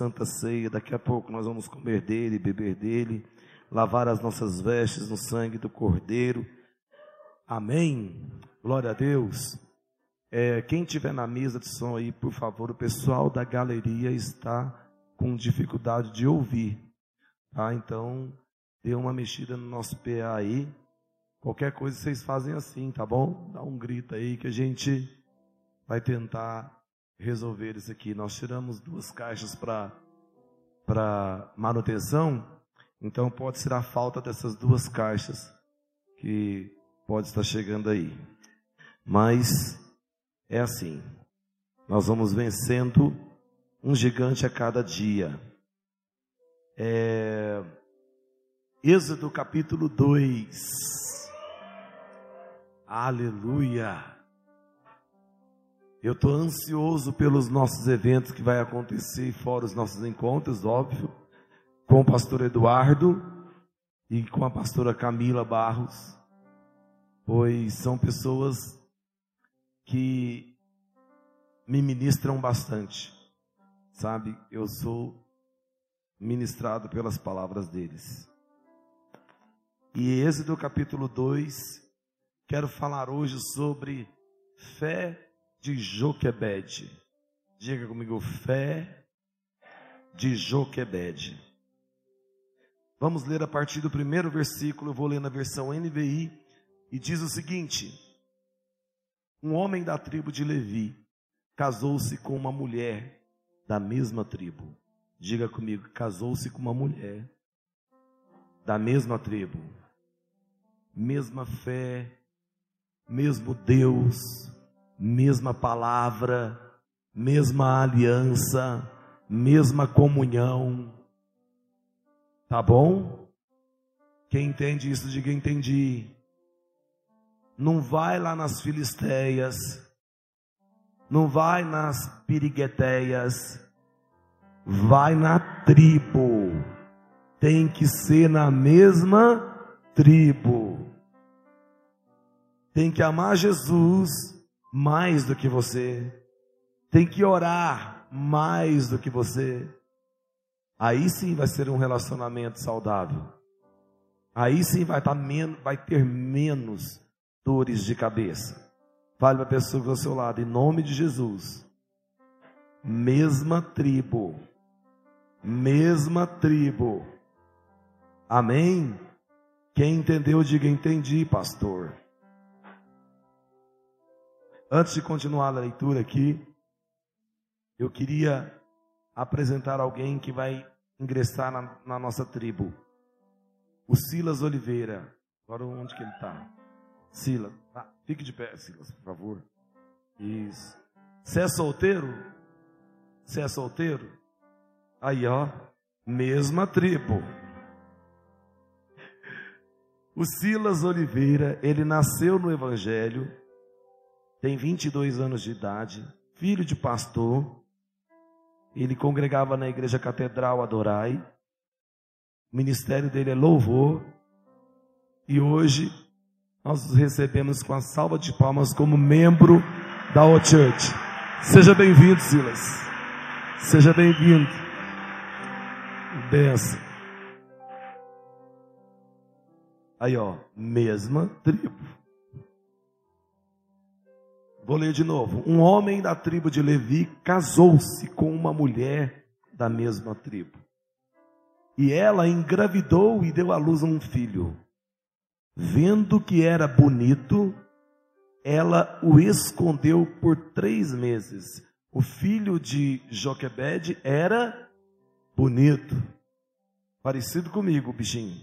Santa Ceia. Daqui a pouco nós vamos comer dele, beber dele, lavar as nossas vestes no sangue do Cordeiro. Amém. Glória a Deus. É, quem tiver na mesa de som aí, por favor, o pessoal da galeria está com dificuldade de ouvir, tá? Então, dê uma mexida no nosso PA aí. Qualquer coisa vocês fazem assim, tá bom? Dá um grito aí que a gente vai tentar resolver isso aqui. Nós tiramos duas caixas para manutenção, então pode ser a falta dessas duas caixas que pode estar chegando aí. Mas é assim. Nós vamos vencendo um gigante a cada dia. É... Êxodo capítulo 2. Aleluia. Eu estou ansioso pelos nossos eventos que vai acontecer, fora os nossos encontros, óbvio, com o pastor Eduardo e com a pastora Camila Barros, pois são pessoas que me ministram bastante, sabe? Eu sou ministrado pelas palavras deles. E Êxodo capítulo 2, quero falar hoje sobre fé de Joquebede. Diga comigo, fé de Joquebede. Vamos ler a partir do primeiro versículo, eu vou ler na versão NVI, e diz o seguinte: Um homem da tribo de Levi casou-se com uma mulher da mesma tribo. Diga comigo, casou-se com uma mulher da mesma tribo, mesma fé, mesmo Deus, mesma palavra, mesma aliança, mesma comunhão. Tá bom? Quem entende isso, diga entendi. Não vai lá nas filisteias, não vai nas pirigueteias, vai na tribo. Tem que ser na mesma tribo. Tem que amar Jesus mais do que você, tem que orar mais do que você. Aí sim vai ser um relacionamento saudável. Aí sim vai, estar tá menos, vai ter menos dores de cabeça. Fale para a pessoa que está ao seu lado, em nome de Jesus. Mesma tribo. Mesma tribo. Amém? Quem entendeu, diga entendi, pastor. Antes de continuar a leitura aqui, eu queria apresentar alguém que vai ingressar na, na nossa tribo. O Silas Oliveira. Agora onde que ele está? Silas. Ah, fique de pé, Silas, por favor. Isso. Você é solteiro? Você é solteiro? Aí, ó. Mesma tribo. O Silas Oliveira, ele nasceu no Evangelho tem 22 anos de idade, filho de pastor. Ele congregava na igreja Catedral Adorai. O ministério dele é louvor. E hoje nós recebemos com a salva de palmas como membro da O Church. Seja bem-vindo, Silas. Seja bem-vindo. Benção. Aí, ó, mesma tribo. Vou ler de novo. Um homem da tribo de Levi casou-se com uma mulher da mesma tribo. E ela engravidou e deu à luz um filho. Vendo que era bonito, ela o escondeu por três meses. O filho de Joquebede era bonito, parecido comigo, bichinho.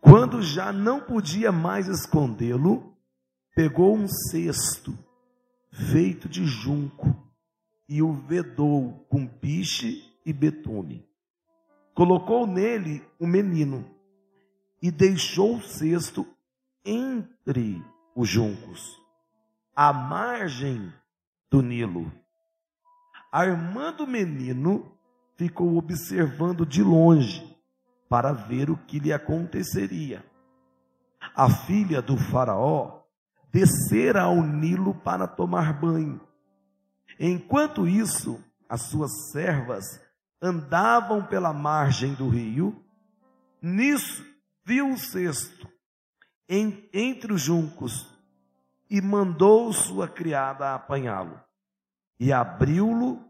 Quando já não podia mais escondê-lo, pegou um cesto feito de junco e o vedou com piche e betume. Colocou nele o menino e deixou o cesto entre os juncos, à margem do Nilo. A irmã do menino ficou observando de longe para ver o que lhe aconteceria. A filha do Faraó descera ao Nilo para tomar banho. Enquanto isso, as suas servas andavam pela margem do rio. Nisso viu o cesto em, entre os juncos e mandou sua criada apanhá-lo. E abriu-lo,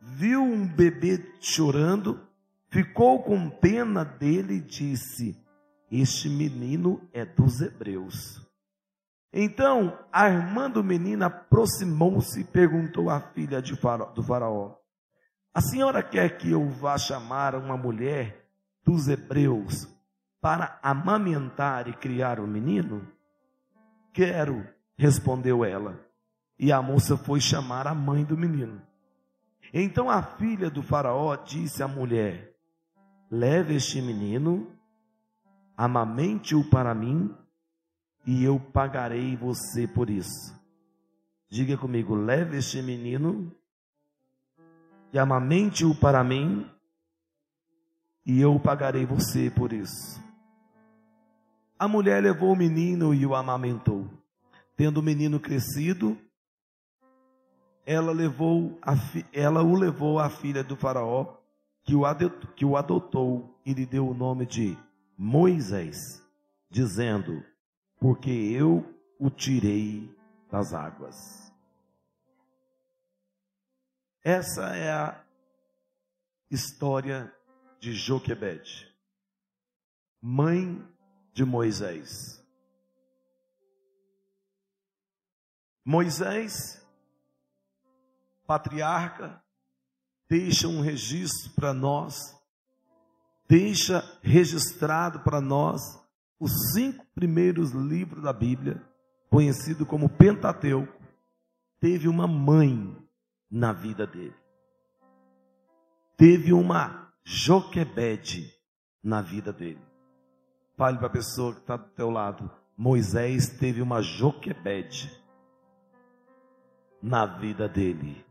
viu um bebê chorando, ficou com pena dele e disse: Este menino é dos hebreus. Então a irmã do menino aproximou-se e perguntou à filha do Faraó: A senhora quer que eu vá chamar uma mulher dos hebreus para amamentar e criar o menino? Quero, respondeu ela. E a moça foi chamar a mãe do menino. Então a filha do Faraó disse à mulher: Leve este menino, amamente-o para mim e eu pagarei você por isso. Diga comigo: leve este menino e amamente-o para mim, e eu pagarei você por isso. A mulher levou o menino e o amamentou. Tendo o menino crescido, ela, levou a, ela o levou à filha do faraó, que o, adotou, que o adotou e lhe deu o nome de Moisés, dizendo: porque eu o tirei das águas. Essa é a história de Joquebede, mãe de Moisés. Moisés, patriarca, deixa um registro para nós, deixa registrado para nós os cinco primeiros livros da Bíblia, conhecido como Pentateuco, teve uma mãe na vida dele. Teve uma Joquebede na vida dele. Fale para a pessoa que está do teu lado. Moisés teve uma Joquebede na vida dele.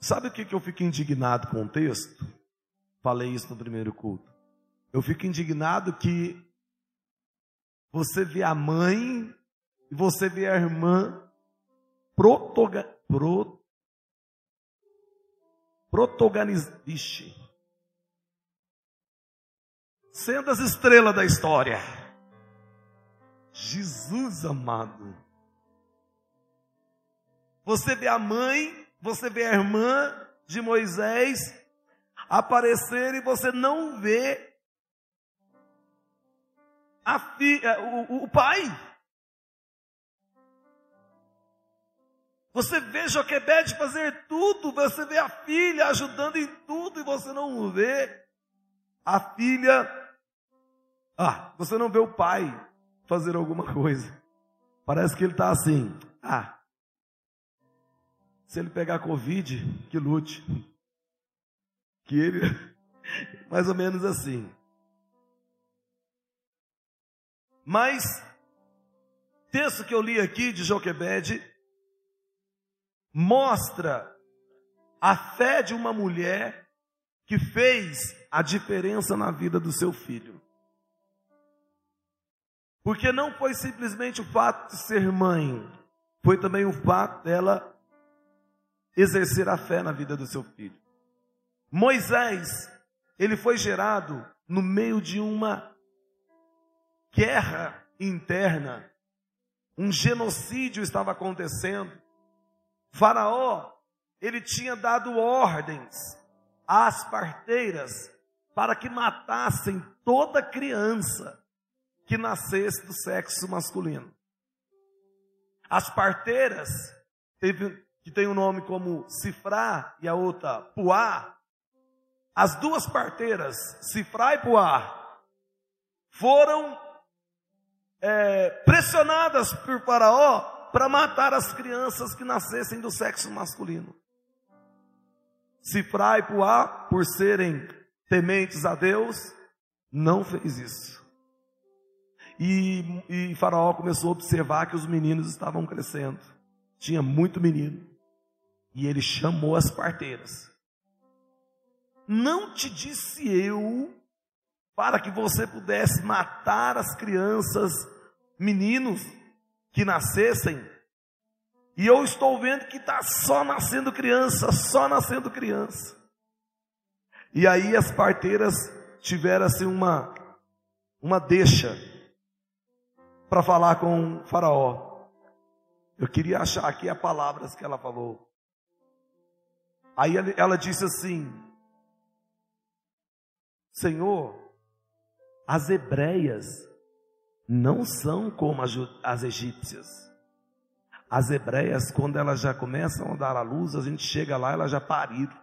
Sabe o que, que eu fico indignado com o texto? Falei isso no primeiro culto. Eu fico indignado que você vê a mãe e você vê a irmã protoga, pro, protagonista, sendo as estrelas da história. Jesus amado. Você vê a mãe, você vê a irmã de Moisés aparecer e você não vê fi, é, o, o pai. Você vê Joquebede fazer tudo, você vê a filha ajudando em tudo e você não vê a filha. Ah, você não vê o pai fazer alguma coisa. Parece que ele está assim. Ah, se ele pegar Covid, que lute. Que ele. Mais ou menos assim. Mas, texto que eu li aqui de Joquebede, mostra a fé de uma mulher que fez a diferença na vida do seu filho. Porque não foi simplesmente o fato de ser mãe, foi também o fato dela exercer a fé na vida do seu filho. Moisés, ele foi gerado no meio de uma guerra interna, um genocídio estava acontecendo. Faraó, ele tinha dado ordens às parteiras para que matassem toda criança que nascesse do sexo masculino. As parteiras, que tem um nome como Cifrá e a outra Puá, as duas parteiras, Cifrá e Puá, foram é, pressionadas por Faraó para matar as crianças que nascessem do sexo masculino. Cifra e Puá, por serem tementes a Deus, não fez isso. E, e Faraó começou a observar que os meninos estavam crescendo. Tinha muito menino. E ele chamou as parteiras. Não te disse eu para que você pudesse matar as crianças, meninos que nascessem E eu estou vendo que está só nascendo criança, só nascendo criança. E aí as parteiras tiveram assim uma, uma deixa para falar com o faraó. Eu queria achar aqui as palavras que ela falou. Aí ela disse assim: Senhor, as hebreias não são como as egípcias. As hebreias, quando elas já começam a dar à luz, a gente chega lá, elas já pariram.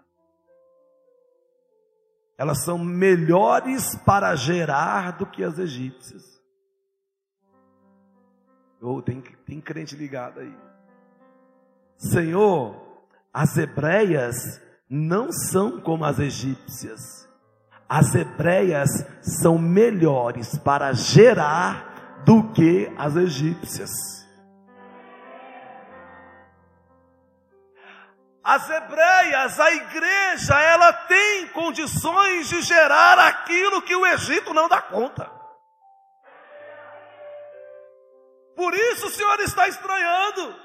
Elas são melhores para gerar do que as egípcias. Oh, tem, tem crente ligado aí. Senhor, as hebreias não são como as egípcias. As hebreias são melhores para gerar do que as egípcias. As hebreias, a igreja, ela tem condições de gerar aquilo que o Egito não dá conta. Por isso o Senhor está estranhando.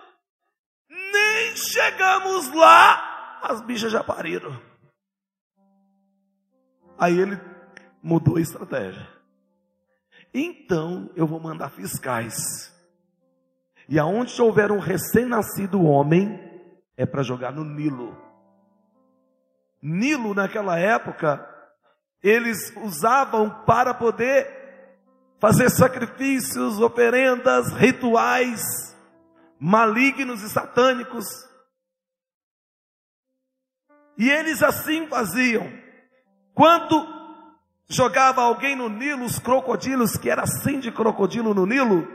Nem chegamos lá, as bichas já pariram. Aí ele mudou a estratégia. Então eu vou mandar fiscais. E aonde houver um recém-nascido homem, é para jogar no Nilo. Nilo, naquela época, eles usavam para poder fazer sacrifícios, oferendas, rituais malignos e satânicos. E eles assim faziam. Quando jogava alguém no Nilo, os crocodilos, que era assim de crocodilo no Nilo,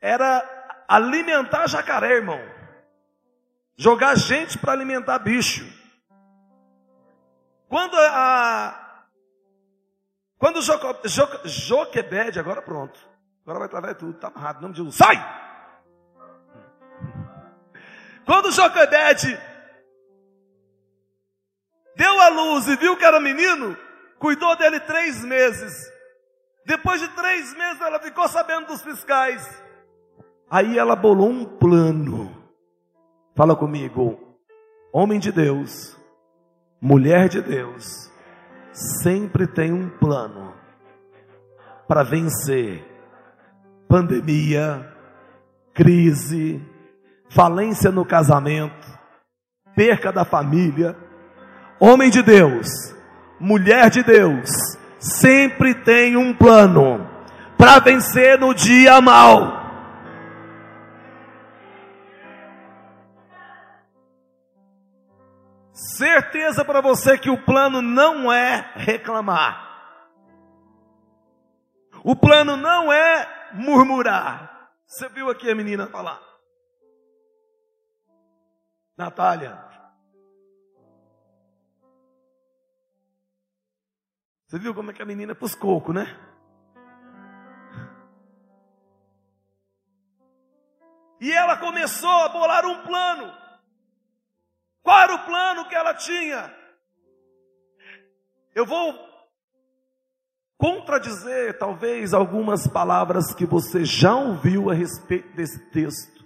era alimentar jacaré, irmão. Jogar gente para alimentar bicho. Quando a. Quando o Joquebed, agora pronto. Agora vai travar tudo, está amarrado. Nome de Jesus. Sai! Quando Joquebed deu a luz e viu que era menino, cuidou dele três meses. Depois de três meses, ela ficou sabendo dos fiscais. Aí ela bolou um plano Fala comigo. Homem de Deus, mulher de Deus, sempre tem um plano para vencer pandemia, crise, falência no casamento, perca da família. Homem de Deus, mulher de Deus, sempre tem um plano para vencer no dia mal. Certeza para você que o plano não é reclamar. O plano não é murmurar. Você viu aqui a menina falar? Natália. Você viu como é que a menina pus coco, né? E ela começou a bolar um plano. Qual era o plano que ela tinha? Eu vou contradizer talvez algumas palavras que você já ouviu a respeito desse texto,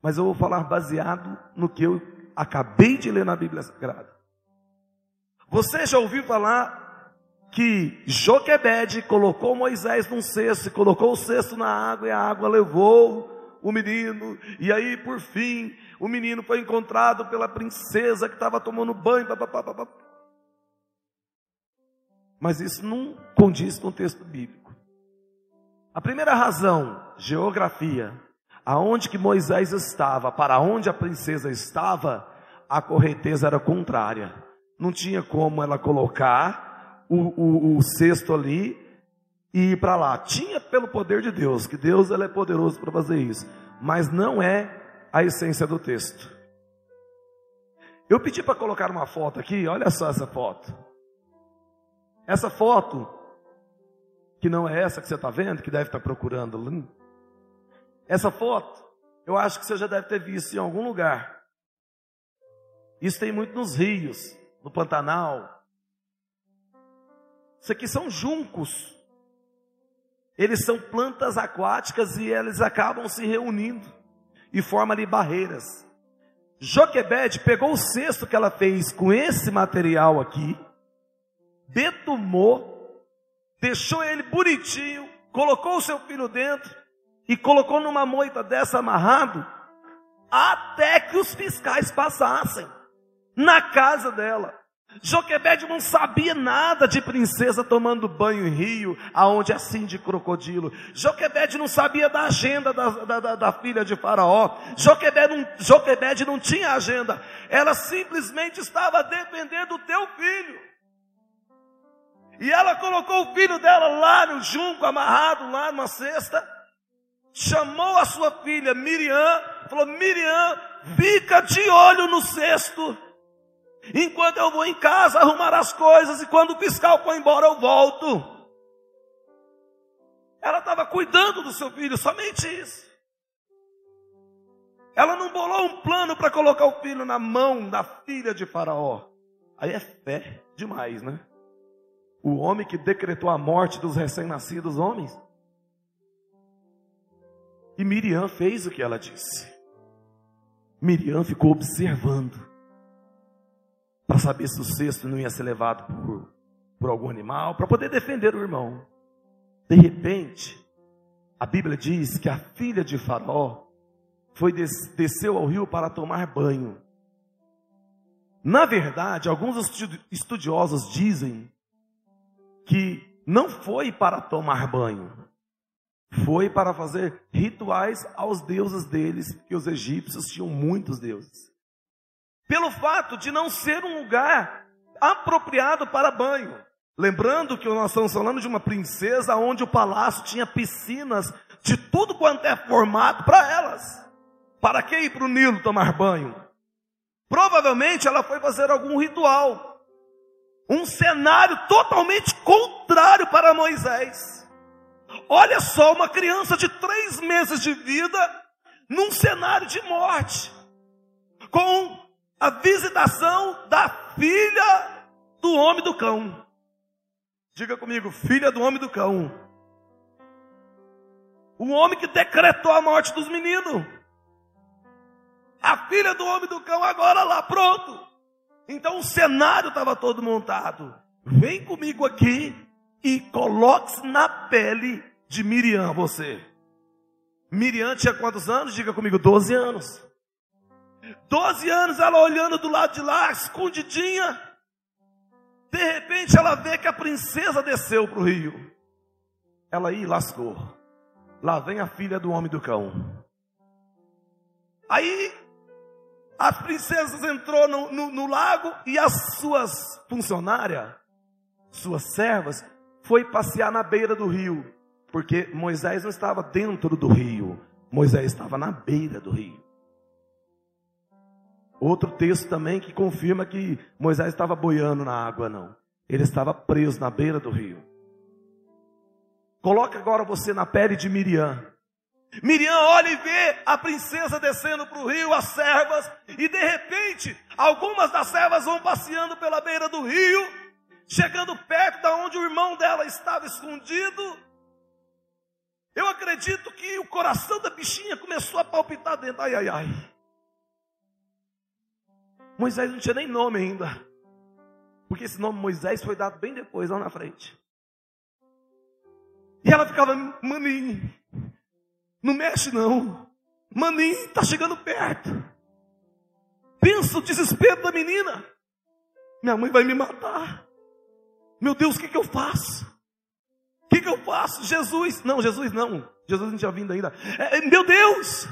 mas eu vou falar baseado no que eu acabei de ler na Bíblia Sagrada. Você já ouviu falar que Joquebede colocou Moisés num cesto, colocou o cesto na água e a água levou o menino, e aí por fim o menino foi encontrado pela princesa que estava tomando banho. Mas isso não condiz com o texto bíblico. A primeira razão, geografia, aonde que Moisés estava, para onde a princesa estava, a correnteza era contrária. Não tinha como ela colocar o, o, o cesto ali e ir para lá. Tinha pelo poder de Deus, que Deus ele é poderoso para fazer isso, mas não é a essência do texto. Eu pedi para colocar uma foto aqui, olha só essa foto. Essa foto, que não é essa que você está vendo, que deve estar tá procurando. Essa foto, eu acho que você já deve ter visto em algum lugar. Isso tem muito nos rios, no Pantanal. Isso aqui são juncos. Eles são plantas aquáticas e eles acabam se reunindo. e forma ali barreiras. Joquebede pegou o cesto que ela fez com esse material aqui, betumou, deixou ele bonitinho, colocou o seu filho dentro e colocou numa moita dessa amarrado, até que os fiscais passassem na casa dela. Joquebede não sabia nada de princesa tomando banho em rio, aonde é assim de crocodilo. Joquebede não sabia da agenda da, da, da, filha de Faraó. Joquebede não, Joquebede não tinha agenda. Ela simplesmente estava dependendo do teu filho. E ela colocou o filho dela lá no junco, amarrado lá numa cesta. Chamou a sua filha Miriam, falou: Miriam, fica de olho no cesto. Enquanto eu vou em casa arrumar as coisas e quando o fiscal for embora eu volto. Ela estava cuidando do seu filho, somente isso. Ela não bolou um plano para colocar o filho na mão da filha de Faraó. Aí é fé demais, né? O homem que decretou a morte dos recém-nascidos homens. E Miriam fez o que ela disse. Miriam ficou observando para saber se o cesto não ia ser levado por, por algum animal, para poder defender o irmão. De repente, a Bíblia diz que a filha de Faraó foi des, desceu ao rio para tomar banho. Na verdade, alguns estudiosos dizem que não foi para tomar banho, foi para fazer rituais aos deuses deles, que os egípcios tinham muitos deuses pelo fato de não ser um lugar apropriado para banho. Lembrando que nós estamos falando de uma princesa onde o palácio tinha piscinas de tudo quanto é formato para elas. Para que ir para o Nilo tomar banho? Provavelmente ela foi fazer algum ritual. Um cenário totalmente contrário para Moisés. Olha só, uma criança de três meses de vida num cenário de morte, com a visitação da filha do homem do cão. Diga comigo, filha do homem do cão. O homem que decretou a morte dos meninos. A filha do homem do cão agora lá, pronto. Então o cenário estava todo montado. Vem comigo aqui e coloque-se na pele de Miriam, você. Miriam tinha quantos anos? Diga comigo, 12 anos. Doze anos ela olhando do lado de lá, escondidinha. De repente ela vê que a princesa desceu para o rio. Ela aí lascou. Lá vem a filha do homem do cão. Aí as princesas entrou no, no, no lago e as suas funcionárias, suas servas, foi passear na beira do rio. Porque Moisés não estava dentro do rio. Moisés estava na beira do rio. Outro texto também que confirma que Moisés estava boiando na água, não. Ele estava preso na beira do rio. Coloca agora você na pele de Miriam. Miriam olha e vê a princesa descendo para o rio, as servas, e de repente, algumas das servas vão passeando pela beira do rio, chegando perto da onde o irmão dela estava escondido. Eu acredito que o coração da bichinha começou a palpitar dentro. Ai, ai, ai. Moisés não tinha nem nome ainda. Porque esse nome Moisés foi dado bem depois, lá na frente. E ela ficava, maninho, não mexe não. Maninho, está chegando perto. Pensa o desespero da menina. Minha mãe vai me matar. Meu Deus, o que, que eu faço? O que, que eu faço? Jesus, não, Jesus não. Jesus não tinha vindo ainda. É, meu Deus,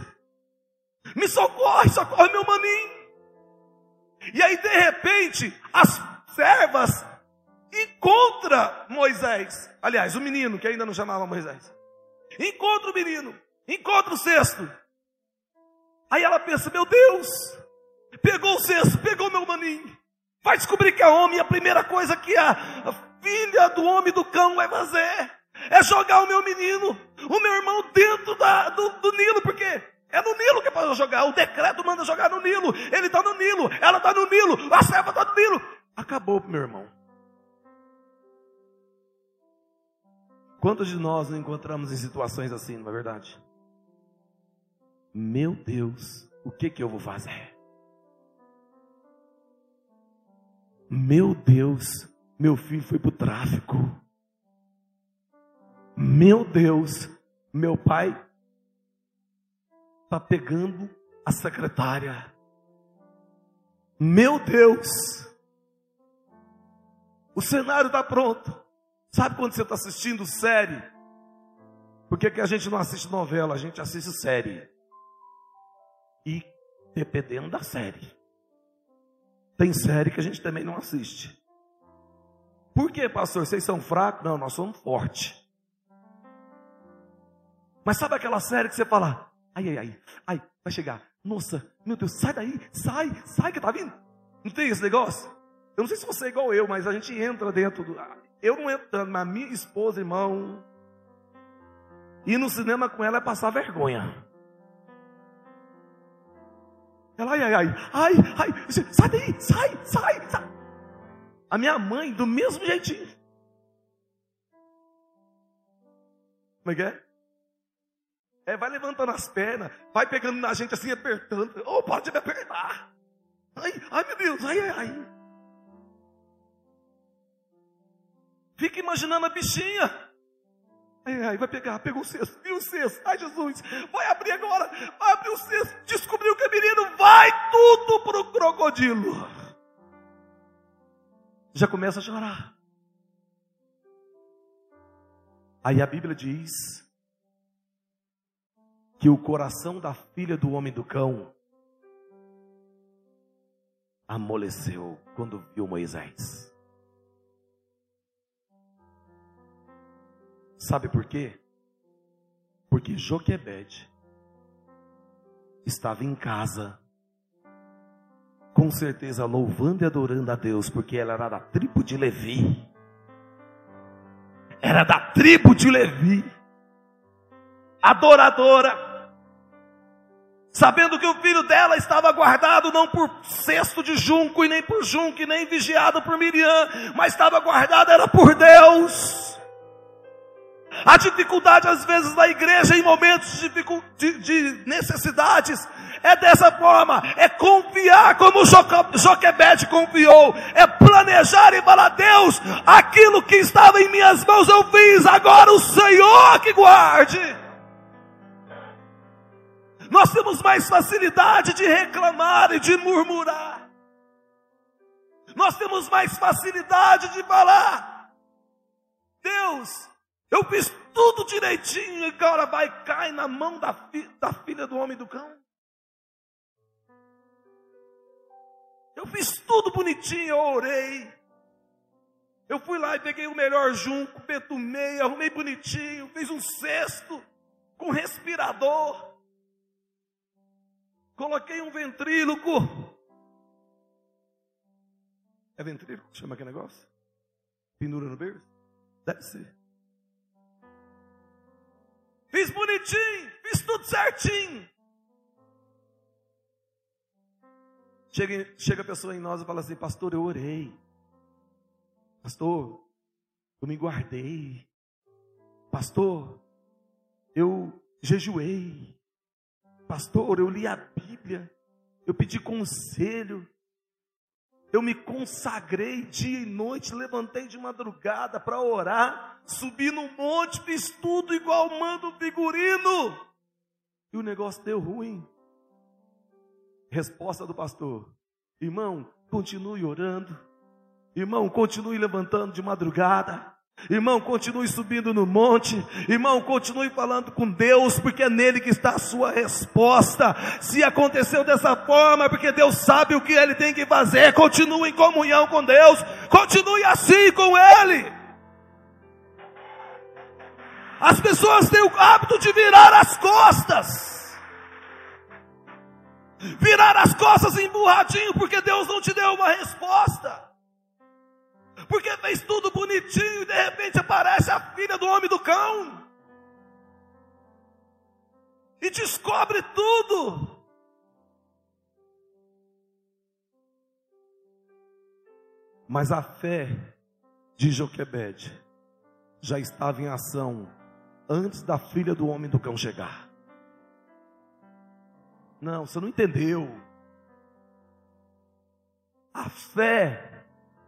me socorre, socorre meu maninho. E aí, de repente, as servas encontra Moisés. Aliás, o menino que ainda não chamava Moisés. Encontra o menino, encontra o cesto. Aí ela pensa: Meu Deus, pegou o cesto, pegou meu maninho. Vai descobrir que é homem. A primeira coisa que a filha do homem do cão vai fazer é jogar o meu menino, o meu irmão, dentro da, do, do Nilo, porque é no Nilo que é para jogar. O decreto manda jogar no Nilo. Ele está no Nilo. Ela está no Nilo. A serva está no Nilo. Acabou, meu irmão. Quantos de nós nos encontramos em situações assim, não é verdade? Meu Deus, o que que eu vou fazer? Meu Deus, meu filho foi para o tráfico. Meu Deus, meu pai está pegando a secretária. Meu Deus, o cenário está pronto. Sabe quando você está assistindo série? Por que, que a gente não assiste novela? A gente assiste série. E dependendo da série. Tem série que a gente também não assiste. Por que, pastor? Vocês são fracos? Não, nós somos fortes. Mas sabe aquela série que você fala, ai, ai, ai, ai, vai chegar. Nossa, meu Deus, sai daí, sai, sai que tá vindo. Não tem esse negócio? Eu não sei se você é igual eu, mas a gente entra dentro do. Eu não entro mas minha esposa, irmão, ir no cinema com ela é passar vergonha. Ela, ai, ai, ai, ai, ai, sai daí, sai, sai, sai. A minha mãe, do mesmo jeitinho. Como é que é? É, vai levantando as pernas, vai pegando na gente assim, apertando. Oh, pode me apertar. Ai, ai meu Deus, ai, ai, ai. Fica imaginando a bichinha. Ai, ai, vai pegar, pegou o cesto, viu o cesto. Ai, Jesus, vai abrir agora, vai abrir o cesto. Descobriu que é menino, vai tudo pro crocodilo. Já começa a chorar. Aí a Bíblia diz que o coração da filha do homem do cão amoleceu quando viu Moisés. Sabe por quê? Porque Joquebede estava em casa, com certeza louvando e adorando a Deus, porque ela era da tribo de Levi. Era da tribo de Levi, adoradora sabendo que o filho dela estava guardado não por cesto de junco e nem por junco e nem vigiado por Miriam, mas estava guardado era por Deus. A dificuldade às vezes da igreja em momentos de, de, de necessidades é dessa forma, é confiar como Joquebede confiou, é planejar e falar, Deus, aquilo que estava em minhas mãos eu fiz, agora o Senhor que guarde. Nós temos mais facilidade de reclamar e de murmurar. Nós temos mais facilidade de falar. Deus, eu fiz tudo direitinho e agora vai cair na mão da, fi, da filha do homem do cão. Eu fiz tudo bonitinho, eu orei. Eu fui lá e peguei o melhor junco, petumei, arrumei bonitinho, fiz um cesto com respirador. Coloquei um ventríloco. É ventríloco chama aquele negócio? Pendura no berço? Deve ser. Fiz bonitinho, fiz tudo certinho. Chega, chega a pessoa em nós e fala assim: Pastor, eu orei. Pastor, eu me guardei. Pastor, eu jejuei. Pastor, eu li a Bíblia, eu pedi conselho, eu me consagrei dia e noite, levantei de madrugada para orar, subi no monte, fiz tudo igual manda o figurino, e o negócio deu ruim. Resposta do pastor: irmão, continue orando, irmão, continue levantando de madrugada, Irmão, continue subindo no monte. Irmão, continue falando com Deus, porque é nele que está a sua resposta. Se aconteceu dessa forma, é porque Deus sabe o que ele tem que fazer. Continue em comunhão com Deus. Continue assim com Ele. As pessoas têm o hábito de virar as costas. Virar as costas emburradinho, porque Deus não te deu uma resposta porque fez tudo bonitinho e de repente aparece a filha do homem do cão e descobre tudo. Mas a fé de Joquebede já estava em ação antes da filha do homem do cão chegar. Não, você não entendeu. A fé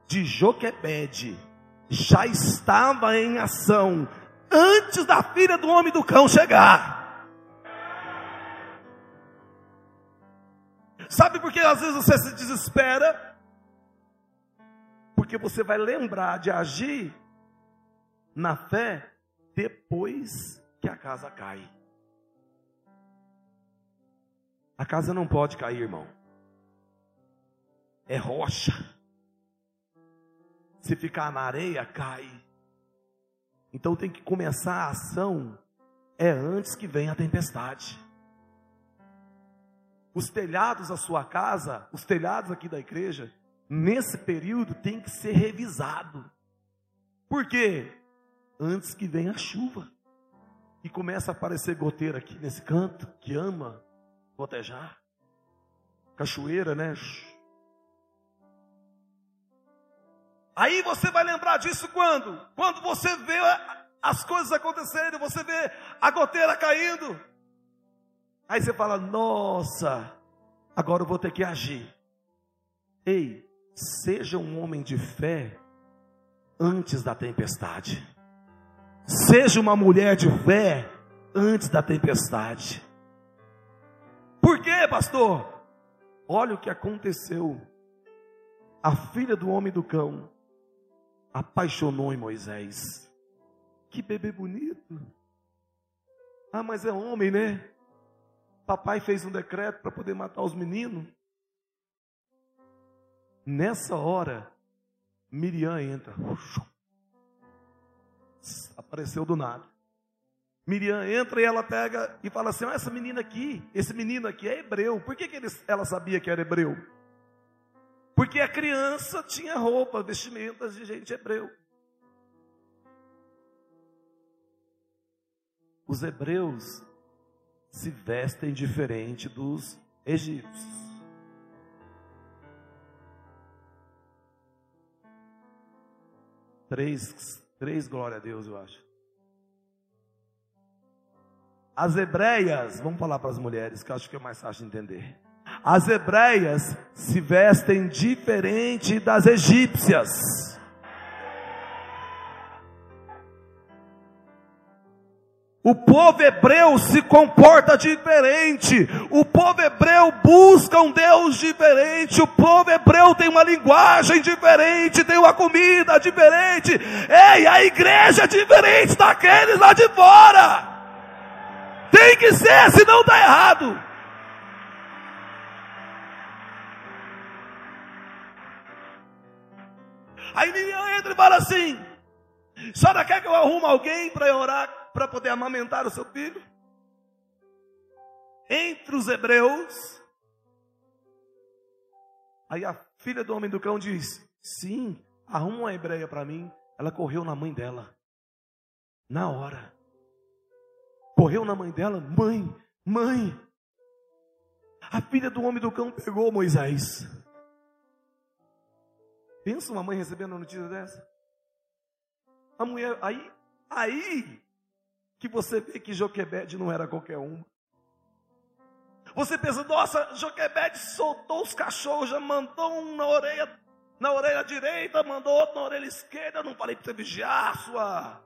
de Joquebede já estava em ação antes da filha do homem do cão chegar. Sabe por que às vezes você se desespera? Porque você vai lembrar de agir na fé depois que a casa cai. A casa não pode cair, irmão. É rocha. Se ficar na areia, cai. Então tem que começar a ação é antes que venha a tempestade. Os telhados da sua casa, os telhados aqui da igreja, nesse período tem que ser revisado. Por quê? Antes que venha a chuva. E começa a aparecer goteira aqui nesse canto, que ama gotejar. Cachoeira, né? Aí você vai lembrar disso quando? Quando você vê as coisas acontecendo, você vê a goteira caindo. Aí você fala: Nossa, agora eu vou ter que agir. Ei, seja um homem de fé antes da tempestade. Seja uma mulher de fé antes da tempestade. Por quê, pastor? Olha o que aconteceu. A filha do homem do cão apaixonou em Moisés. Que bebê bonito. Ah, mas é homem, né? Papai fez um decreto para poder matar os meninos. Nessa hora, Miriam entra. Apareceu do nada. Miriam entra e ela pega e fala assim: essa menina aqui, esse menino aqui é hebreu. Por que, que ele, ela sabia que era hebreu? Porque a criança tinha roupa, vestimentas de gente hebreu. Os hebreus se vestem diferente dos egípcios. Três, três glória a Deus, eu acho. As hebreias, vamos falar para as mulheres, que eu acho que é mais fácil de entender. As hebreias se vestem diferente das egípcias. O povo hebreu se comporta diferente. O povo hebreu busca um Deus diferente. O povo hebreu tem uma linguagem diferente, tem uma comida diferente. Ei, a igreja é diferente daqueles lá de fora. Tem que ser, senão está errado. Aí Miriam entra e fala assim: senhora quer que eu arrume alguém para orar, para poder amamentar o seu filho? Entre os hebreus. Aí a filha do homem do cão diz: Sim, arruma uma hebreia para mim. Ela correu na mãe dela. Na hora. Correu na mãe dela: Mãe, mãe. A filha do homem do cão pegou Moisés. Pensa uma mãe recebendo uma notícia dessa. A mulher, aí, aí que você vê que Joquebede não era qualquer um. Você pensa, nossa, Joquebede soltou os cachorros, já mandou um na orelha, na orelha direita, mandou outro na orelha esquerda. Não falei para você vigiar sua.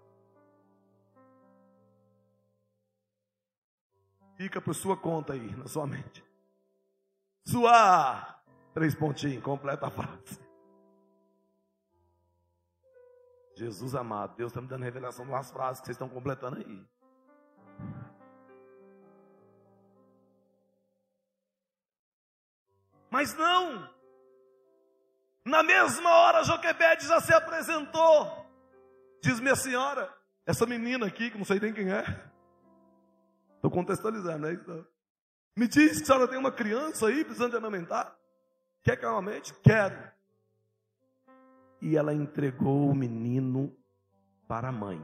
Fica por sua conta aí, na sua mente. Sua. Três pontinhos, completa a frase. Jesus amado, Deus está me dando revelação nas frases que vocês estão completando aí. Mas não, na mesma hora Joquebede já se apresentou. Diz minha senhora, essa menina aqui, que não sei nem quem é. Estou contextualizando, é isso? Me diz que a senhora tem uma criança aí precisando de amamentar. Quer calmamente? Quero e ela entregou o menino para a mãe.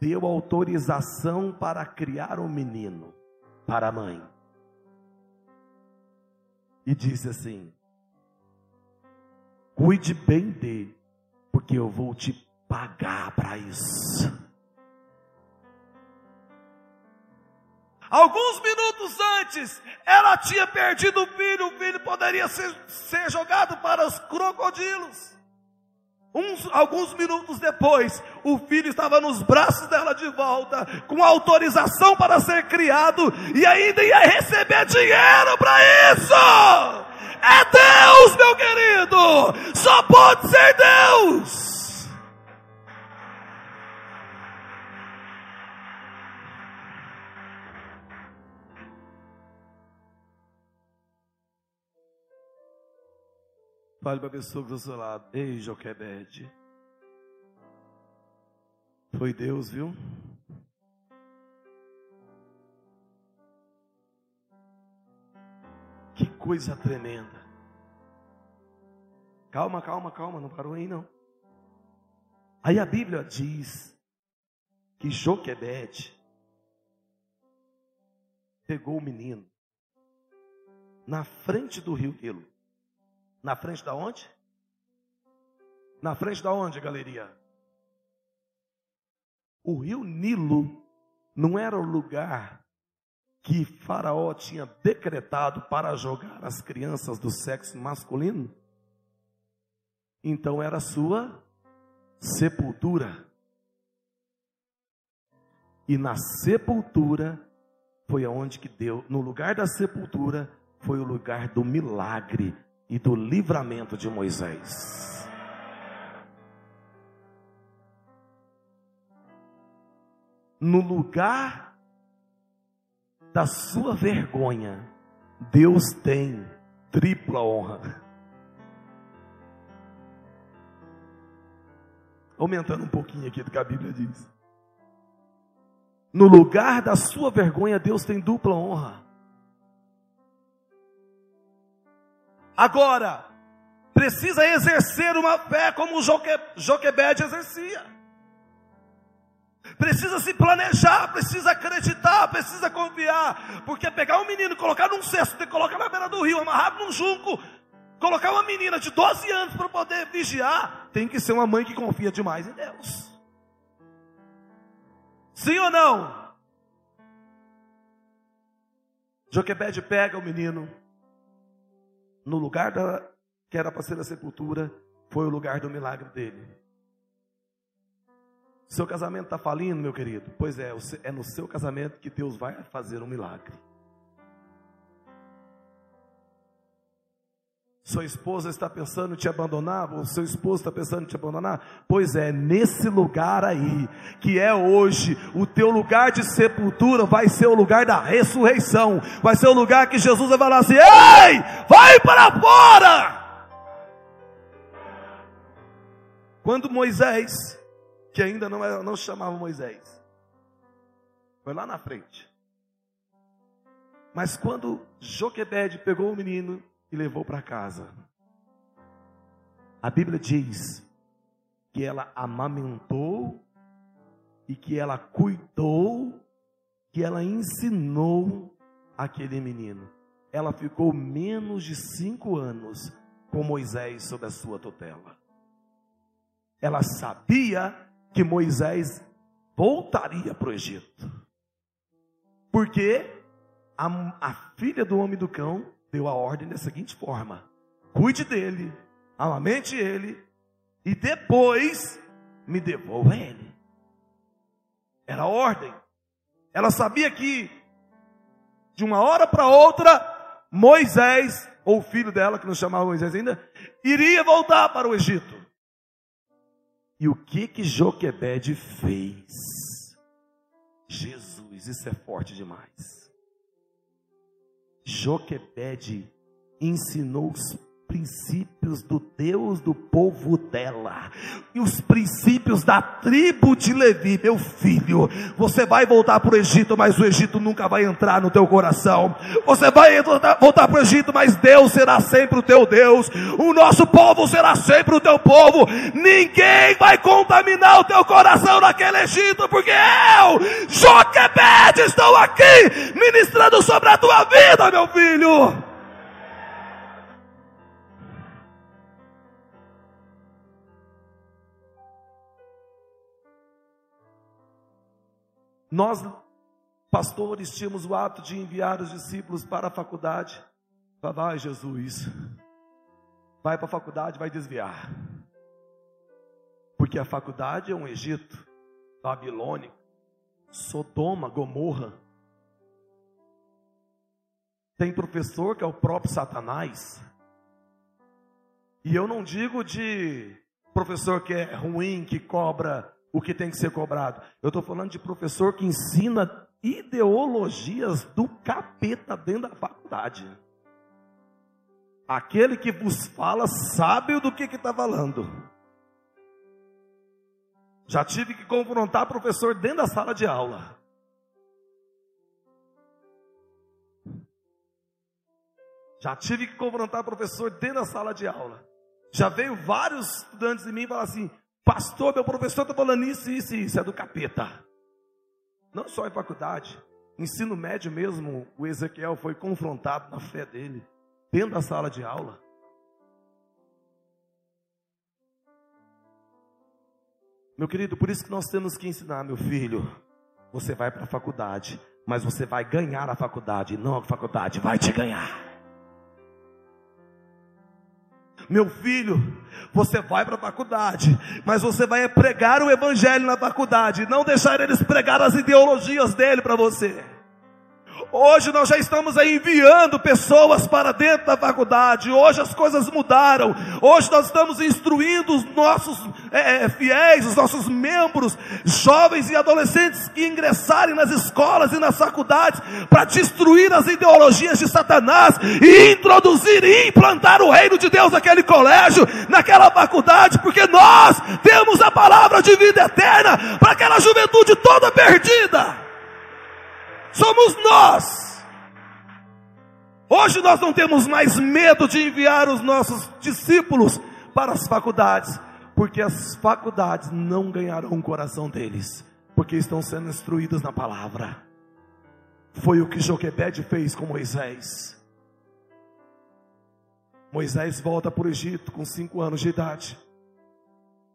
Deu autorização para criar o menino para a mãe. E disse assim: Cuide bem dele, porque eu vou te pagar para isso. Alguns minutos antes, ela tinha perdido o filho, o filho poderia ser, ser jogado para os crocodilos. Uns, alguns minutos depois, o filho estava nos braços dela de volta, com autorização para ser criado, e ainda ia receber dinheiro para isso. É Deus, meu querido, só pode ser Deus. Fale para a pessoa que está lado. Ei, Joquebede. Foi Deus, viu? Que coisa tremenda. Calma, calma, calma, não parou aí não. Aí a Bíblia diz que Joquebede pegou o menino na frente do rio Nilo. Na frente da onde? Na frente da onde, galeria? O rio Nilo não era o lugar que Faraó tinha decretado para jogar as crianças do sexo masculino? Então era sua sepultura. E na sepultura foi aonde que deu, no lugar da sepultura foi o lugar do milagre e do livramento de Moisés. No lugar da sua vergonha, Deus tem tripla honra. Aumentando um pouquinho aqui do que a Bíblia diz. No lugar da sua vergonha, Deus tem dupla honra. Agora, precisa exercer uma fé como Joque, Joquebede exercia. Precisa se planejar, precisa acreditar, precisa confiar. Porque pegar um menino, colocar num cesto, colocar na beira do rio, amarrado num junco, colocar uma menina de 12 anos para poder vigiar, tem que ser uma mãe que confia demais em Deus. Sim ou não? Joquebede pega o menino, no lugar da, que era para ser a sepultura, foi o lugar do milagre dele. Seu casamento está falindo, meu querido? Pois é, é no seu casamento que Deus vai fazer um milagre. Sua esposa está pensando em te abandonar, ou seu esposo está pensando em te abandonar? Pois é, nesse lugar aí, que é hoje, o teu lugar de sepultura vai ser o lugar da ressurreição, vai ser o lugar que Jesus vai falar assim: ei, vai para fora! Quando Moisés, que ainda não, era, não chamava Moisés, foi lá na frente. Mas quando Joquebede pegou o menino e levou para casa. A Bíblia diz que ela amamentou e que ela cuidou, que ela ensinou aquele menino. Ela ficou menos de cinco anos com Moisés sob a sua tutela. Ela sabia que Moisés voltaria para o Egito. Porque a, a filha do homem do cão deu a ordem da seguinte forma: cuide dele, amamente ele, e depois me devolva ele. Era a ordem. Ela sabia que, de uma hora para outra, Moisés, ou o filho dela, que não chamava Moisés ainda, iria voltar para o Egito. E o que que Joquebede fez? Jesus, isso é forte demais. Joquebede ensinou os princípios do Deus do povo dela, e os princípios da tribo de Levi, meu filho. Você vai voltar para o Egito, mas o Egito nunca vai entrar no teu coração. Você vai voltar para o Egito, mas Deus será sempre o teu Deus. O nosso povo será sempre o teu povo. Ninguém vai contaminar o teu coração naquele Egito, porque eu, Joquebede, estou aqui ministrando sobre a tua vida, meu filho. Nós pastores tínhamos o hábito de enviar os discípulos para a faculdade. Vai, Jesus, vai para a faculdade, vai desviar. Porque a faculdade é um Egito, Babilônia, Sodoma, Gomorra. Tem professor que é o próprio Satanás. E eu não digo de professor que é ruim, que cobra o que tem que ser cobrado. Eu estou falando de professor que ensina ideologias do capeta dentro da faculdade. Aquele que vos fala sabe do que está falando. Já tive que confrontar professor dentro da sala de aula. Já tive que confrontar professor dentro da sala de aula. Já veio vários estudantes em mim falaram assim: Pastor, meu professor está falando isso, isso e isso, é do capeta. Não só em faculdade, ensino médio mesmo, o Ezequiel foi confrontado na fé dele, dentro da sala de aula. Meu querido, por isso que nós temos que ensinar, meu filho. Você vai para a faculdade, mas você vai ganhar a faculdade, não a faculdade vai te ganhar. Meu filho, você vai para a faculdade, mas você vai pregar o evangelho na faculdade, não deixar eles pregar as ideologias dele para você. Hoje nós já estamos aí enviando pessoas para dentro da faculdade. Hoje as coisas mudaram. Hoje nós estamos instruindo os nossos é, é, fiéis, os nossos membros, jovens e adolescentes que ingressarem nas escolas e nas faculdades para destruir as ideologias de Satanás e introduzir e implantar o reino de Deus naquele colégio, naquela faculdade, porque nós temos a palavra de vida eterna para aquela juventude toda perdida somos nós. Hoje nós não temos mais medo de enviar os nossos discípulos para as faculdades, porque as faculdades não ganharão o coração deles, porque estão sendo instruídos na palavra. Foi o que Joquebede fez com Moisés. Moisés volta para o Egito com cinco anos de idade.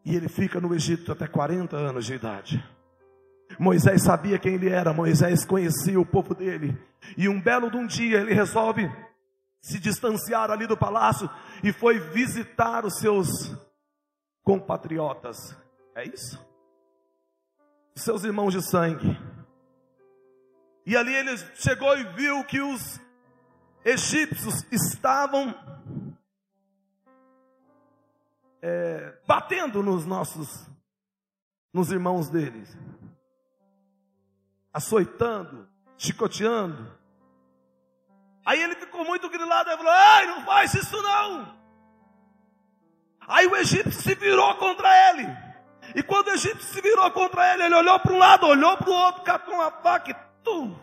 E ele fica no Egito até 40 anos de idade. Moisés sabia quem ele era, Moisés conhecia o povo dele. E um belo de um dia ele resolve se distanciar ali do palácio e foi visitar os seus compatriotas. É isso? Seus irmãos de sangue. E ali ele chegou e viu que os egípcios estavam é, batendo nos nossos, nos irmãos deles açoitando, chicoteando. Aí ele ficou muito grilado e falou: Ai, não faz isso não. Aí o egípcio se virou contra ele. E quando o egípcio se virou contra ele, ele olhou para um lado, olhou para o outro, catou uma faca e tum,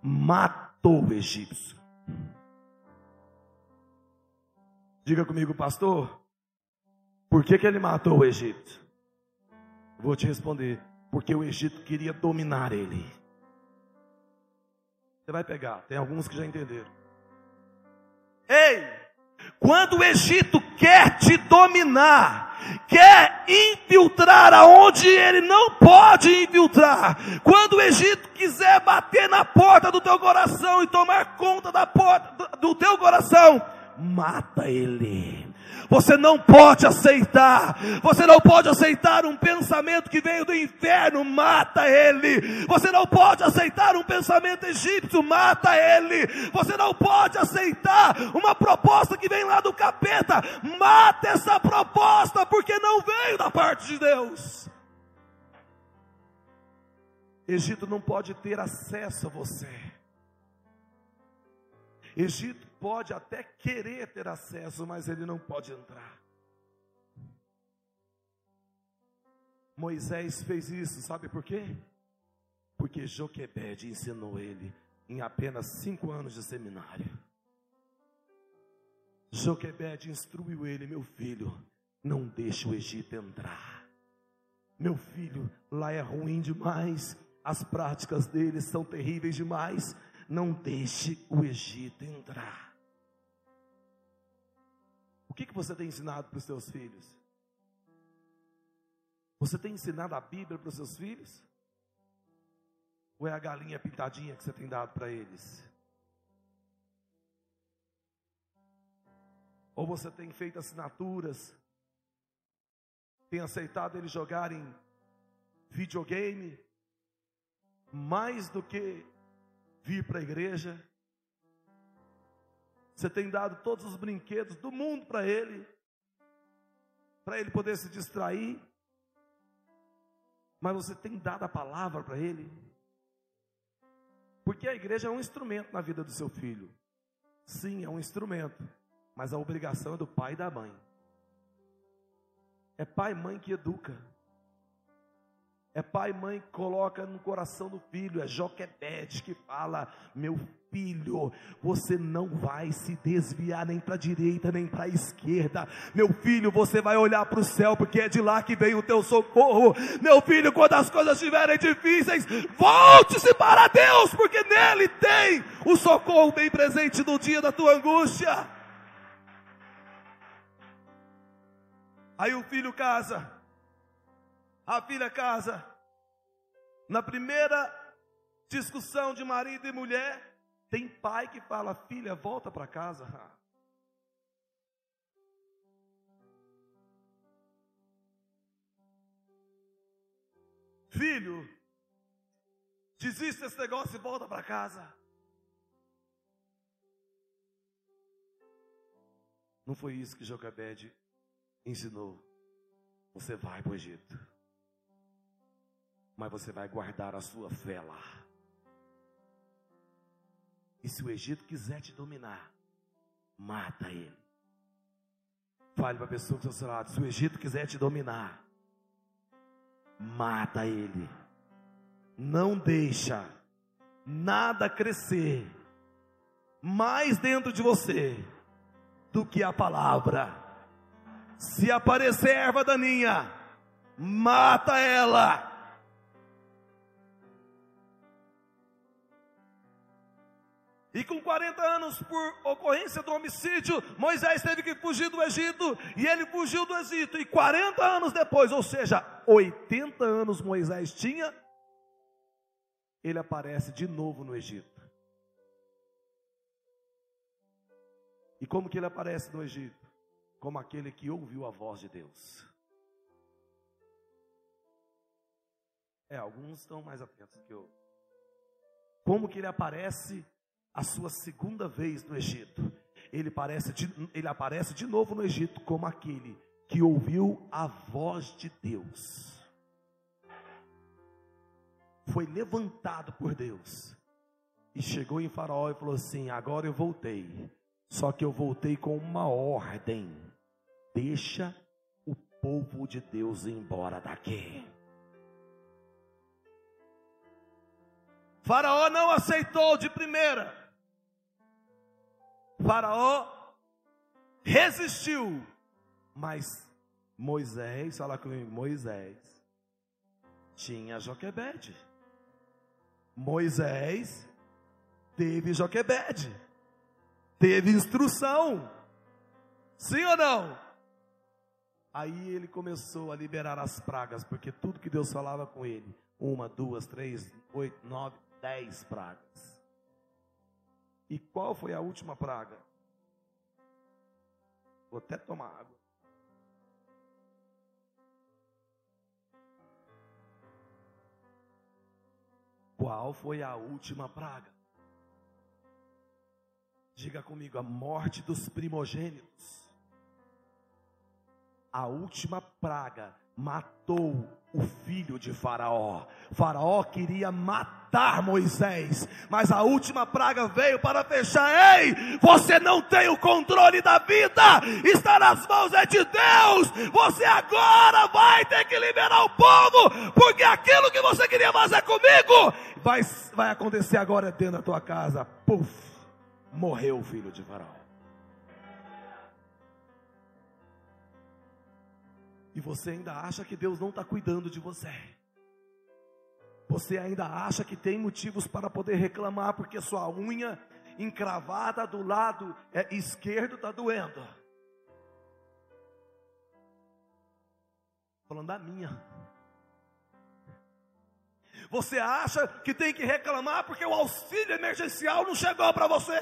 matou o egípcio. Diga comigo, pastor, por que, que ele matou o egípcio? Vou te responder porque o Egito queria dominar ele. Você vai pegar, tem alguns que já entenderam. Ei, quando o Egito quer te dominar, quer infiltrar aonde ele não pode infiltrar, quando o Egito quiser bater na porta do teu coração e tomar conta da porta do teu coração, mata ele. Você não pode aceitar. Você não pode aceitar um pensamento que veio do inferno, mata ele. Você não pode aceitar um pensamento egípcio, mata ele. Você não pode aceitar uma proposta que vem lá do capeta, mata essa proposta, porque não veio da parte de Deus. Egito não pode ter acesso a você. Egito pode até querer ter acesso, mas ele não pode entrar. Moisés fez isso, sabe por quê? Porque Joquebede ensinou ele em apenas cinco anos de seminário. Joquebede instruiu ele, meu filho, não deixe o Egito entrar. Meu filho, lá é ruim demais, as práticas deles são terríveis demais. Não deixe o Egito entrar. Que, que você tem ensinado para os seus filhos? Você tem ensinado a Bíblia para os seus filhos? Ou é a galinha pintadinha que você tem dado para eles? Ou você tem feito assinaturas, tem aceitado eles jogarem videogame, mais do que vir para a igreja? Você tem dado todos os brinquedos do mundo para ele, para ele poder se distrair, mas você tem dado a palavra para ele? Porque a igreja é um instrumento na vida do seu filho. Sim, é um instrumento. Mas a obrigação é do pai e da mãe. É pai e mãe que educa. É pai e mãe que coloca no coração do filho. É Joquebede que fala: Meu filho, você não vai se desviar nem para a direita nem para a esquerda. Meu filho, você vai olhar para o céu, porque é de lá que vem o teu socorro. Meu filho, quando as coisas estiverem difíceis, volte-se para Deus, porque nele tem o socorro bem presente no dia da tua angústia. Aí o filho casa a filha casa. Na primeira discussão de marido e mulher, tem pai que fala: filha, volta para casa. Filho, desista desse negócio e volta para casa. Não foi isso que Jocabed ensinou. Você vai para o Egito mas você vai guardar a sua fé lá. E se o Egito quiser te dominar, mata ele. Fale para a pessoa que está seu lado: se o Egito quiser te dominar, mata ele. Não deixa nada crescer mais dentro de você do que a palavra. Se aparecer erva daninha, mata ela E com 40 anos, por ocorrência do homicídio, Moisés teve que fugir do Egito. E ele fugiu do Egito. E 40 anos depois, ou seja, 80 anos Moisés tinha, ele aparece de novo no Egito. E como que ele aparece no Egito? Como aquele que ouviu a voz de Deus. É, alguns estão mais atentos que eu. Como que ele aparece a sua segunda vez no Egito. Ele, parece de, ele aparece de novo no Egito como aquele que ouviu a voz de Deus. Foi levantado por Deus. E chegou em Faraó e falou assim: Agora eu voltei. Só que eu voltei com uma ordem: Deixa o povo de Deus ir embora daqui. Faraó não aceitou de primeira. Faraó resistiu, mas Moisés, fala comigo, Moisés tinha Joquebede. Moisés teve Joquebede, teve instrução, sim ou não? Aí ele começou a liberar as pragas, porque tudo que Deus falava com ele, uma, duas, três, oito, nove, dez pragas. E qual foi a última praga? Vou até tomar água. Qual foi a última praga? Diga comigo, a morte dos primogênitos. A última praga matou o filho de Faraó. Faraó queria matar Moisés, mas a última praga veio para fechar. Ei, você não tem o controle da vida, está nas mãos é de Deus. Você agora vai ter que liberar o povo, porque aquilo que você queria fazer comigo vai, vai acontecer agora dentro da tua casa. Puf, morreu o filho de Faraó. E você ainda acha que Deus não está cuidando de você. Você ainda acha que tem motivos para poder reclamar, porque sua unha encravada do lado é, esquerdo está doendo. Falando da minha. Você acha que tem que reclamar porque o auxílio emergencial não chegou para você.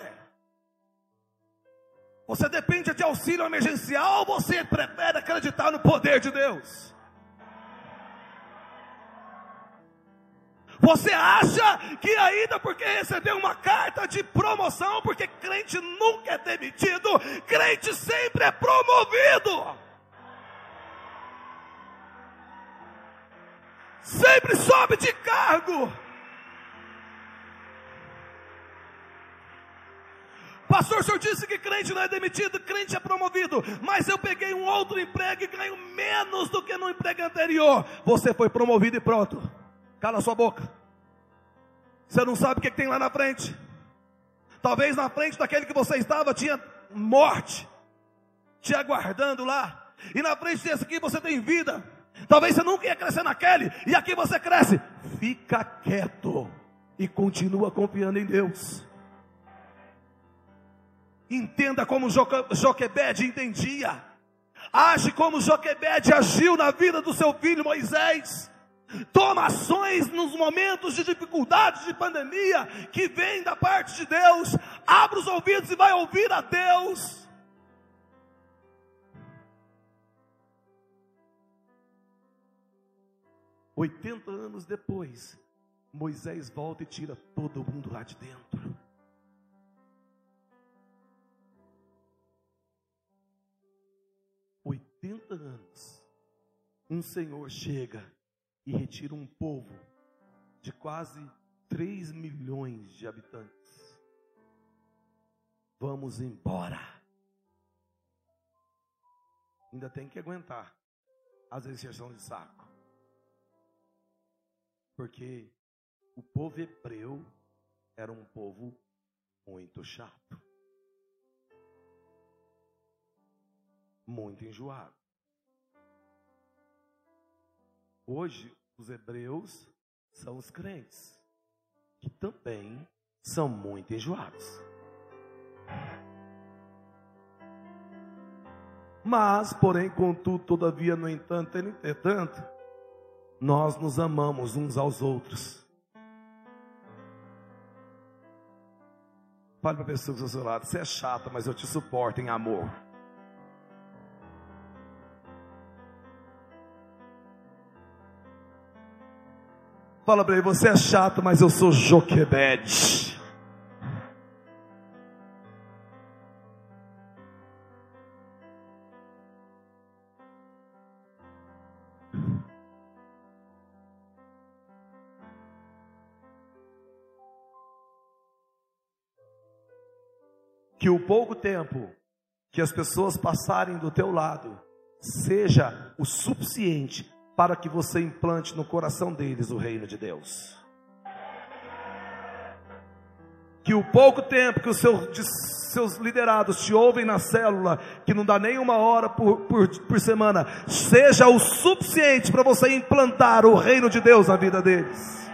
Você depende de auxílio emergencial, você prefere acreditar no poder de Deus. Você acha que ainda porque recebeu uma carta de promoção, porque crente nunca é demitido, crente sempre é promovido. Sempre sobe de cargo. Pastor, o senhor disse que crente não é demitido, crente é promovido. Mas eu peguei um outro emprego e ganho menos do que no emprego anterior. Você foi promovido e pronto. Cala sua boca. Você não sabe o que tem lá na frente. Talvez na frente daquele que você estava tinha morte te aguardando lá. E na frente desse aqui você tem vida. Talvez você nunca ia crescer naquele, e aqui você cresce. Fica quieto e continua confiando em Deus. Entenda como Joquebed entendia. Age como Joquebed agiu na vida do seu filho Moisés. Toma ações nos momentos de dificuldades, de pandemia, que vem da parte de Deus. Abra os ouvidos e vai ouvir a Deus. Oitenta anos depois, Moisés volta e tira todo mundo lá de dentro. Oitenta anos, um Senhor chega e retira um povo de quase 3 milhões de habitantes. Vamos embora. Ainda tem que aguentar as exceções de saco. Porque o povo hebreu era um povo muito chato. Muito enjoado. Hoje, os hebreus são os crentes, que também são muito enjoados. Mas, porém, contudo, todavia, no entanto, entretanto, nós nos amamos uns aos outros. Fale para a pessoa do seu lado, você é chata, mas eu te suporto em amor. Fala para ele, você é chato, mas eu sou Joquebed. Que o pouco tempo que as pessoas passarem do teu lado seja o suficiente para que você implante no coração deles o reino de Deus. Que o pouco tempo que os seus, liderados te ouvem na célula, que não dá nem uma hora por, por, por semana, seja o suficiente para você implantar o reino de Deus na vida deles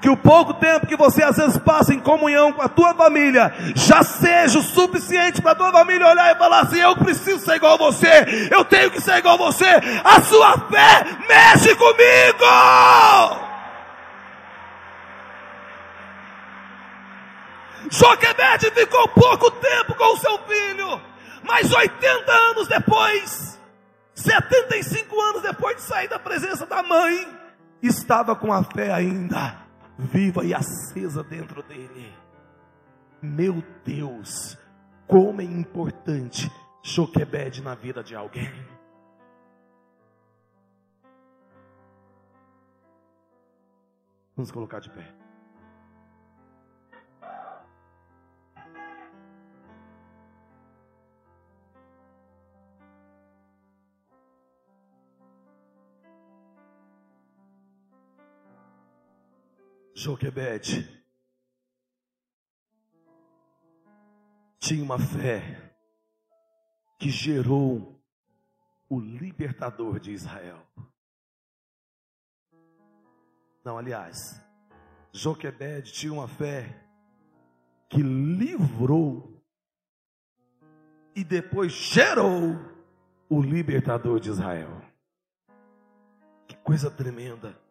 que o pouco tempo que você às vezes passa em comunhão com a tua família já seja o suficiente para a tua família olhar e falar assim: eu preciso ser igual a você, eu tenho que ser igual a você. A sua fé mexe comigo. Joquebede ficou pouco tempo com o seu filho, mas 80 anos depois, 75 anos depois de sair da presença da mãe, estava com a fé ainda viva e acesa dentro dele. Meu Deus, como é importante Joquebed na vida de alguém. Vamos colocar de pé. Joquebed tinha uma fé que gerou o libertador de Israel. Não, aliás, Joquebed tinha uma fé que livrou e depois gerou o libertador de Israel. Que coisa tremenda.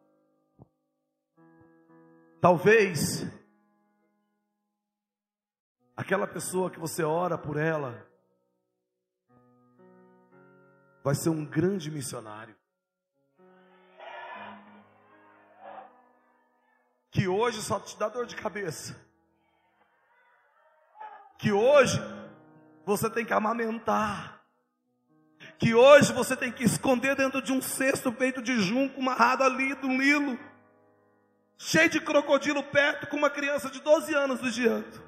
Talvez aquela pessoa que você ora por ela vai ser um grande missionário. Que hoje só te dá dor de cabeça. Que hoje você tem que amamentar. Que hoje você tem que esconder dentro de um cesto feito de junco, amarrado ali do lilo, cheio de crocodilo perto, com uma criança de 12 anos vigiando.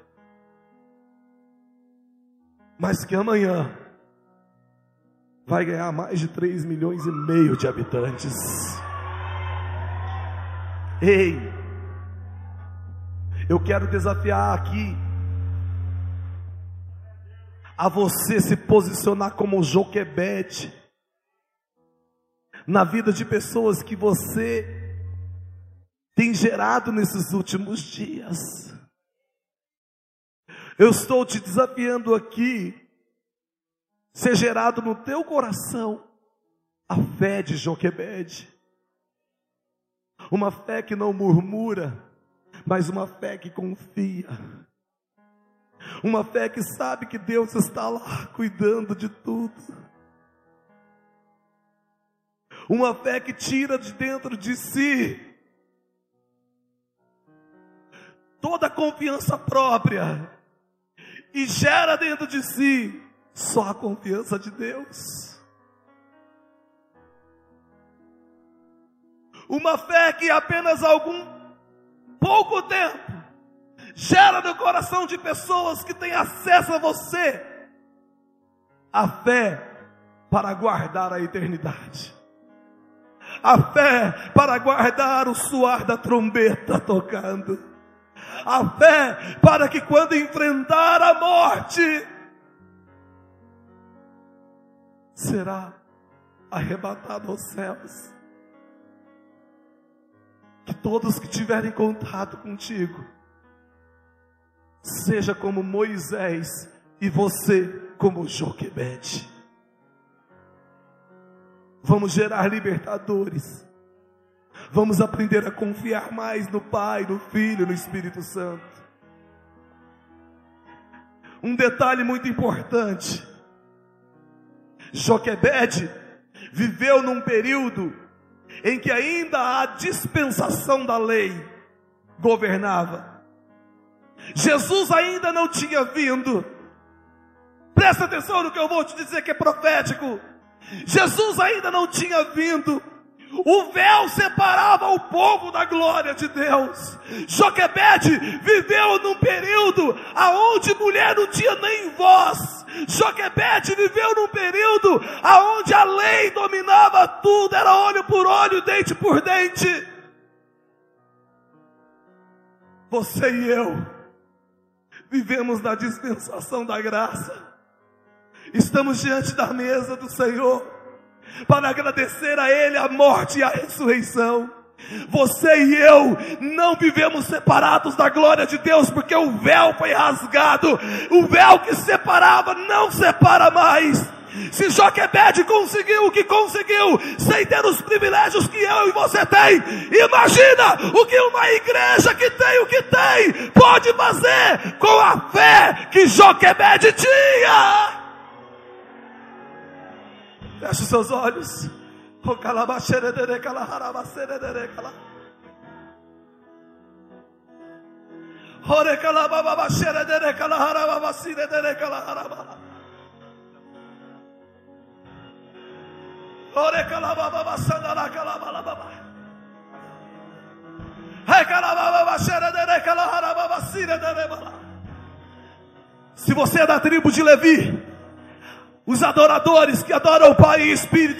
Mas que amanhã vai ganhar mais de 3 milhões e meio de habitantes. Ei, eu quero desafiar aqui a você se posicionar como Joquebede na vida de pessoas que você tem gerado nesses últimos dias. Eu estou te desafiando aqui ser gerado no teu coração a fé de Joquebede. Uma fé que não murmura, mas uma fé que confia. Uma fé que sabe que Deus está lá cuidando de tudo. Uma fé que tira de dentro de si toda a confiança própria e gera dentro de si só a confiança de Deus. Uma fé que apenas algum pouco tempo gera no coração de pessoas que têm acesso a você a fé para guardar a eternidade. A fé para guardar o suar da trombeta tocando. A fé para que quando enfrentar a morte, será arrebatado aos céus. Que todos que tiverem contato contigo, seja como Moisés e você como Joquebede. Vamos gerar libertadores. Vamos aprender a confiar mais no Pai, no Filho, no Espírito Santo. Um detalhe muito importante: Joquebede viveu num período em que ainda a dispensação da lei governava. Jesus ainda não tinha vindo. Presta atenção no que eu vou te dizer que é profético. Jesus ainda não tinha vindo. O véu separava o povo da glória de Deus. Joquebede viveu num período aonde mulher não tinha nem voz. Joquebede viveu num período aonde a lei dominava tudo, era olho por olho, dente por dente. Você e eu vivemos na dispensação da graça. Estamos diante da mesa do Senhor para agradecer a Ele a morte e a ressurreição. Você e eu não vivemos separados da glória de Deus, porque o véu foi rasgado, o véu que separava não separa mais. Se Joquebede conseguiu o que conseguiu, sem ter os privilégios que eu e você tem, imagina o que uma igreja que tem o que tem pode fazer com a fé que Joquebede tinha. Feche os seus olhos. Se você é da tribo de Levi, os adoradores que adoram o Pai em espírito